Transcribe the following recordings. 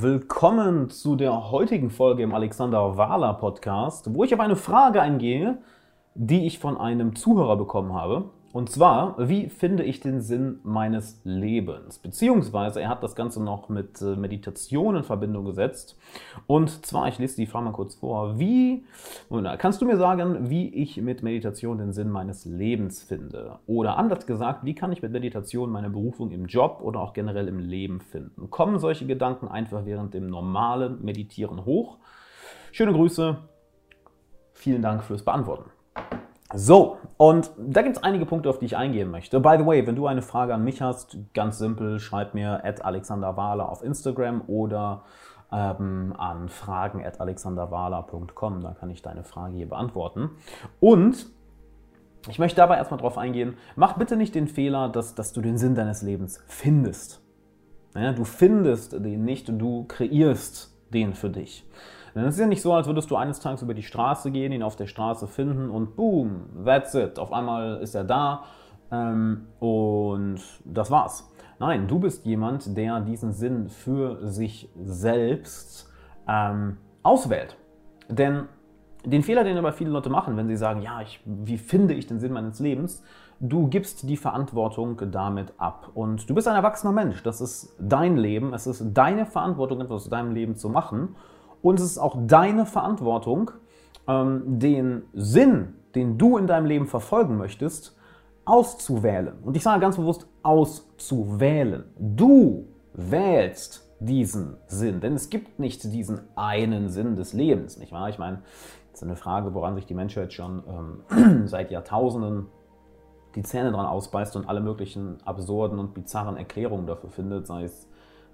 Willkommen zu der heutigen Folge im Alexander Wahler Podcast, wo ich auf eine Frage eingehe, die ich von einem Zuhörer bekommen habe. Und zwar, wie finde ich den Sinn meines Lebens? Beziehungsweise, er hat das Ganze noch mit äh, Meditation in Verbindung gesetzt. Und zwar, ich lese die Frage mal kurz vor. Wie, kannst du mir sagen, wie ich mit Meditation den Sinn meines Lebens finde? Oder anders gesagt, wie kann ich mit Meditation meine Berufung im Job oder auch generell im Leben finden? Kommen solche Gedanken einfach während dem normalen Meditieren hoch? Schöne Grüße. Vielen Dank fürs Beantworten. So, und da gibt es einige Punkte, auf die ich eingehen möchte. By the way, wenn du eine Frage an mich hast, ganz simpel, schreib mir at alexanderwahler auf Instagram oder ähm, an fragen at alexanderwahler.com. Da kann ich deine Frage hier beantworten. Und ich möchte dabei erstmal darauf eingehen, mach bitte nicht den Fehler, dass, dass du den Sinn deines Lebens findest. Ja, du findest den nicht, du kreierst den für dich. Denn es ist ja nicht so, als würdest du eines Tages über die Straße gehen, ihn auf der Straße finden und boom, that's it. Auf einmal ist er da ähm, und das war's. Nein, du bist jemand, der diesen Sinn für sich selbst ähm, auswählt. Denn den Fehler, den aber viele Leute machen, wenn sie sagen, ja, ich, wie finde ich den Sinn meines Lebens, du gibst die Verantwortung damit ab. Und du bist ein erwachsener Mensch. Das ist dein Leben. Es ist deine Verantwortung, etwas aus deinem Leben zu machen. Und es ist auch deine Verantwortung, ähm, den Sinn, den du in deinem Leben verfolgen möchtest, auszuwählen. Und ich sage ganz bewusst auszuwählen. Du wählst diesen Sinn, denn es gibt nicht diesen einen Sinn des Lebens, nicht wahr? Ich meine, das ist eine Frage, woran sich die Menschheit schon ähm, seit Jahrtausenden die Zähne dran ausbeißt und alle möglichen absurden und bizarren Erklärungen dafür findet, sei es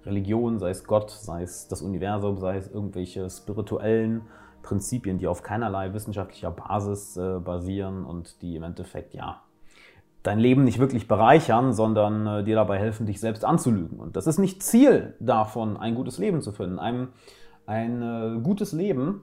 Religion, sei es Gott, sei es das Universum, sei es irgendwelche spirituellen Prinzipien, die auf keinerlei wissenschaftlicher Basis äh, basieren und die im Endeffekt ja dein Leben nicht wirklich bereichern, sondern äh, dir dabei helfen, dich selbst anzulügen. Und das ist nicht Ziel davon, ein gutes Leben zu finden. Ein, ein äh, gutes Leben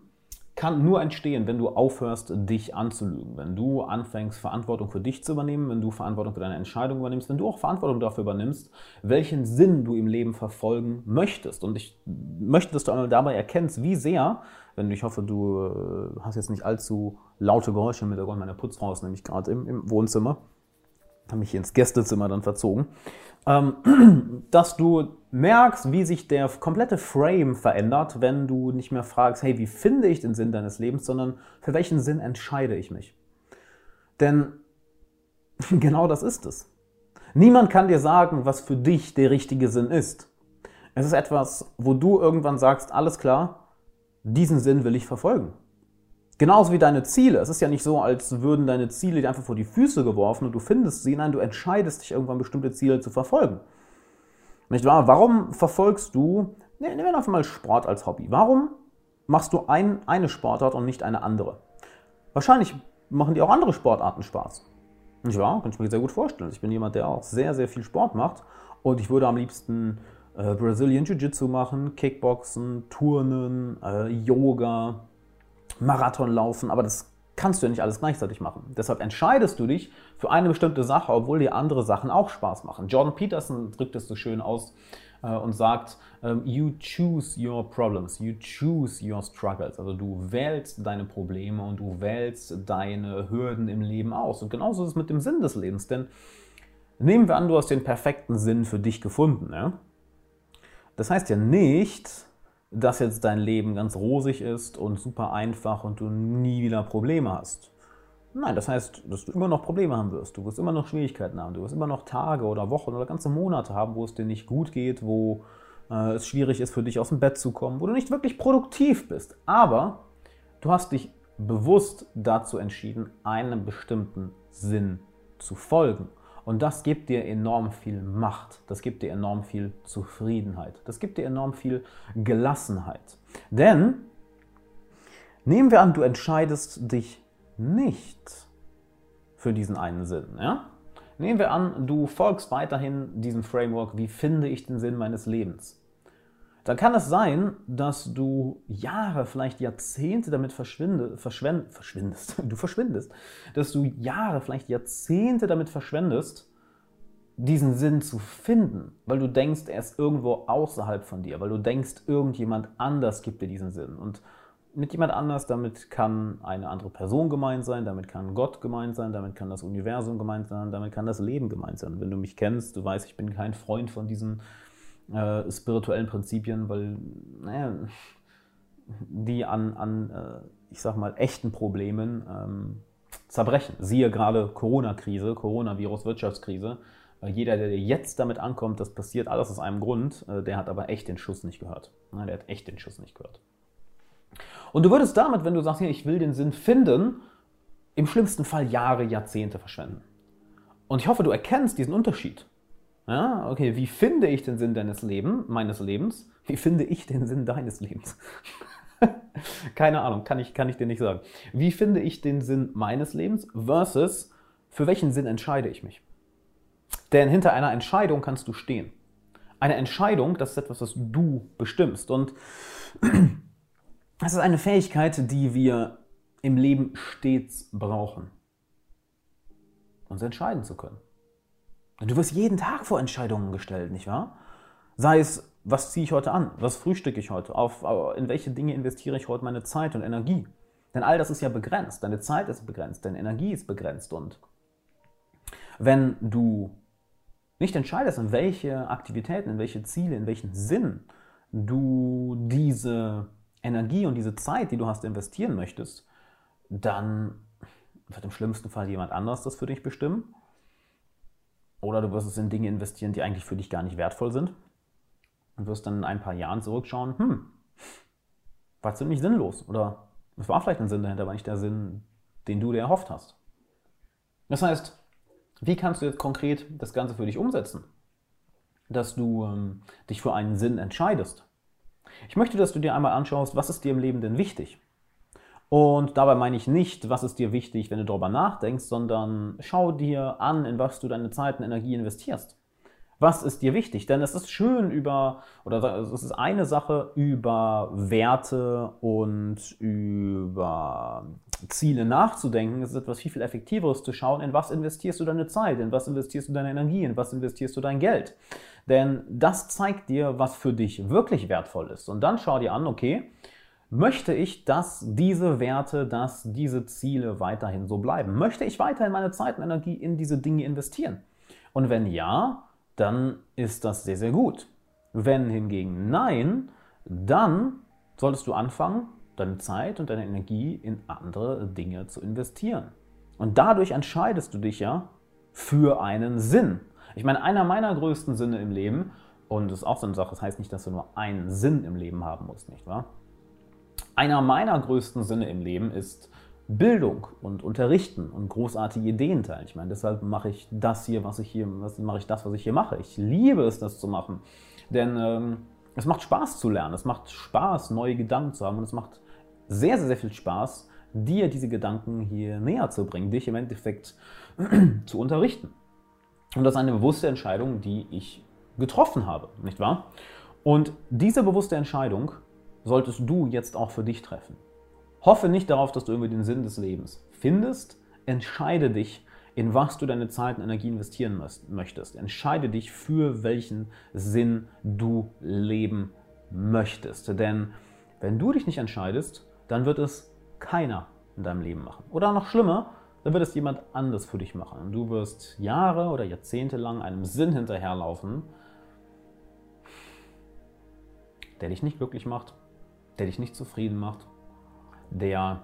kann nur entstehen, wenn du aufhörst, dich anzulügen. Wenn du anfängst, Verantwortung für dich zu übernehmen, wenn du Verantwortung für deine Entscheidung übernimmst, wenn du auch Verantwortung dafür übernimmst, welchen Sinn du im Leben verfolgen möchtest. Und ich möchte, dass du einmal dabei erkennst, wie sehr, wenn ich hoffe, du äh, hast jetzt nicht allzu laute Geräusche im Hintergrund, meine Putzfrau ist nämlich gerade im, im Wohnzimmer, habe mich ins Gästezimmer dann verzogen, ähm, dass du merkst, wie sich der komplette Frame verändert, wenn du nicht mehr fragst, hey, wie finde ich den Sinn deines Lebens, sondern für welchen Sinn entscheide ich mich? Denn genau das ist es. Niemand kann dir sagen, was für dich der richtige Sinn ist. Es ist etwas, wo du irgendwann sagst, alles klar, diesen Sinn will ich verfolgen. Genauso wie deine Ziele. Es ist ja nicht so, als würden deine Ziele dir einfach vor die Füße geworfen und du findest sie. Nein, du entscheidest dich irgendwann bestimmte Ziele zu verfolgen. Nicht wahr? Warum verfolgst du, ne, nehmen wir einfach mal Sport als Hobby. Warum machst du ein, eine Sportart und nicht eine andere? Wahrscheinlich machen dir auch andere Sportarten Spaß. Nicht wahr? Kann ich mir sehr gut vorstellen. Ich bin jemand, der auch sehr, sehr viel Sport macht und ich würde am liebsten äh, Brazilian Jiu-Jitsu machen, Kickboxen, Turnen, äh, Yoga, Marathon laufen, aber das kannst du ja nicht alles gleichzeitig machen. Deshalb entscheidest du dich für eine bestimmte Sache, obwohl dir andere Sachen auch Spaß machen. Jordan Peterson drückt es so schön aus äh, und sagt, ähm, you choose your problems, you choose your struggles. Also du wählst deine Probleme und du wählst deine Hürden im Leben aus. Und genauso ist es mit dem Sinn des Lebens. Denn nehmen wir an, du hast den perfekten Sinn für dich gefunden. Ja? Das heißt ja nicht, dass jetzt dein Leben ganz rosig ist und super einfach und du nie wieder Probleme hast. Nein, das heißt, dass du immer noch Probleme haben wirst. Du wirst immer noch Schwierigkeiten haben. Du wirst immer noch Tage oder Wochen oder ganze Monate haben, wo es dir nicht gut geht, wo äh, es schwierig ist für dich aus dem Bett zu kommen, wo du nicht wirklich produktiv bist. Aber du hast dich bewusst dazu entschieden, einem bestimmten Sinn zu folgen. Und das gibt dir enorm viel Macht, das gibt dir enorm viel Zufriedenheit, das gibt dir enorm viel Gelassenheit. Denn nehmen wir an, du entscheidest dich nicht für diesen einen Sinn. Ja? Nehmen wir an, du folgst weiterhin diesem Framework, wie finde ich den Sinn meines Lebens? Dann kann es sein, dass du Jahre, vielleicht Jahrzehnte damit verschwinde, verschwendest, du verschwindest, dass du Jahre, vielleicht Jahrzehnte damit verschwendest, diesen Sinn zu finden, weil du denkst, er ist irgendwo außerhalb von dir, weil du denkst, irgendjemand anders gibt dir diesen Sinn. Und mit jemand anders, damit kann eine andere Person gemeint sein, damit kann Gott gemeint sein, damit kann das Universum gemeint sein, damit kann das Leben gemeint sein. Wenn du mich kennst, du weißt, ich bin kein Freund von diesen äh, spirituellen Prinzipien, weil naja, die an, an äh, ich sag mal, echten Problemen ähm, zerbrechen. Siehe gerade Corona-Krise, Coronavirus, Wirtschaftskrise. Äh, jeder, der jetzt damit ankommt, das passiert alles aus einem Grund, äh, der hat aber echt den Schuss nicht gehört. Ne, der hat echt den Schuss nicht gehört. Und du würdest damit, wenn du sagst, ich will den Sinn finden, im schlimmsten Fall Jahre, Jahrzehnte verschwenden. Und ich hoffe, du erkennst diesen Unterschied. Ja, okay, wie finde ich den Sinn deines Lebens, meines Lebens? Wie finde ich den Sinn deines Lebens? Keine Ahnung, kann ich, kann ich dir nicht sagen. Wie finde ich den Sinn meines Lebens versus für welchen Sinn entscheide ich mich? Denn hinter einer Entscheidung kannst du stehen. Eine Entscheidung, das ist etwas, was du bestimmst. Und das ist eine Fähigkeit, die wir im Leben stets brauchen, uns entscheiden zu können. Du wirst jeden Tag vor Entscheidungen gestellt, nicht wahr? Sei es, was ziehe ich heute an? Was frühstücke ich heute? Auf, in welche Dinge investiere ich heute meine Zeit und Energie? Denn all das ist ja begrenzt. Deine Zeit ist begrenzt, deine Energie ist begrenzt. Und wenn du nicht entscheidest, in welche Aktivitäten, in welche Ziele, in welchen Sinn du diese Energie und diese Zeit, die du hast, investieren möchtest, dann wird im schlimmsten Fall jemand anders das für dich bestimmen. Oder du wirst es in Dinge investieren, die eigentlich für dich gar nicht wertvoll sind. Und wirst dann in ein paar Jahren zurückschauen, hm, war ziemlich sinnlos. Oder es war vielleicht ein Sinn dahinter, aber nicht der Sinn, den du dir erhofft hast. Das heißt, wie kannst du jetzt konkret das Ganze für dich umsetzen? Dass du ähm, dich für einen Sinn entscheidest. Ich möchte, dass du dir einmal anschaust, was ist dir im Leben denn wichtig? Und dabei meine ich nicht, was ist dir wichtig, wenn du darüber nachdenkst, sondern schau dir an, in was du deine Zeit und Energie investierst. Was ist dir wichtig? Denn es ist schön über, oder es ist eine Sache, über Werte und über Ziele nachzudenken. Es ist etwas viel, viel effektiveres zu schauen, in was investierst du deine Zeit, in was investierst du deine Energie, in was investierst du dein Geld. Denn das zeigt dir, was für dich wirklich wertvoll ist. Und dann schau dir an, okay, möchte ich, dass diese Werte, dass diese Ziele weiterhin so bleiben? Möchte ich weiterhin meine Zeit und Energie in diese Dinge investieren? Und wenn ja, dann ist das sehr, sehr gut. Wenn hingegen nein, dann solltest du anfangen, deine Zeit und deine Energie in andere Dinge zu investieren. Und dadurch entscheidest du dich ja für einen Sinn. Ich meine, einer meiner größten Sinne im Leben, und das ist auch so eine Sache, das heißt nicht, dass du nur einen Sinn im Leben haben musst, nicht wahr? Einer meiner größten Sinne im Leben ist Bildung und Unterrichten und großartige Ideen teilen. Ich meine, deshalb mache ich das hier, was ich hier, was mache ich das, was ich hier mache. Ich liebe es, das zu machen, denn ähm, es macht Spaß zu lernen, es macht Spaß, neue Gedanken zu haben und es macht sehr, sehr, sehr viel Spaß, dir diese Gedanken hier näher zu bringen, dich im Endeffekt zu unterrichten. Und das ist eine bewusste Entscheidung, die ich getroffen habe, nicht wahr? Und diese bewusste Entscheidung solltest du jetzt auch für dich treffen. Hoffe nicht darauf, dass du irgendwie den Sinn des Lebens findest. Entscheide dich, in was du deine Zeit und Energie investieren möchtest. Entscheide dich, für welchen Sinn du leben möchtest. Denn wenn du dich nicht entscheidest, dann wird es keiner in deinem Leben machen. Oder noch schlimmer, dann wird es jemand anders für dich machen. Und du wirst Jahre oder Jahrzehnte lang einem Sinn hinterherlaufen, der dich nicht glücklich macht, der dich nicht zufrieden macht der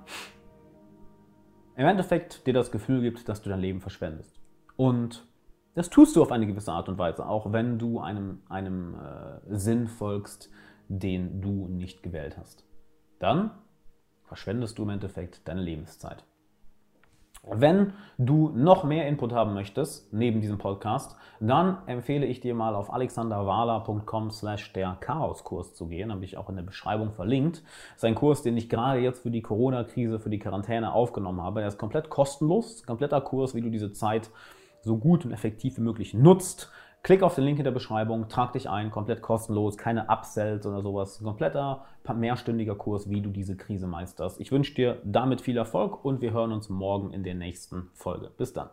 im Endeffekt dir das Gefühl gibt, dass du dein Leben verschwendest. Und das tust du auf eine gewisse Art und Weise, auch wenn du einem, einem äh, Sinn folgst, den du nicht gewählt hast. Dann verschwendest du im Endeffekt deine Lebenszeit. Wenn du noch mehr Input haben möchtest, neben diesem Podcast, dann empfehle ich dir mal auf alexanderwala.com slash der Chaoskurs zu gehen. Habe ich auch in der Beschreibung verlinkt. Das ist ein Kurs, den ich gerade jetzt für die Corona-Krise, für die Quarantäne aufgenommen habe. Er ist komplett kostenlos, kompletter Kurs, wie du diese Zeit so gut und effektiv wie möglich nutzt. Klick auf den Link in der Beschreibung, trag dich ein, komplett kostenlos, keine Upsells oder sowas. Ein kompletter, mehrstündiger Kurs, wie du diese Krise meisterst. Ich wünsche dir damit viel Erfolg und wir hören uns morgen in der nächsten Folge. Bis dann.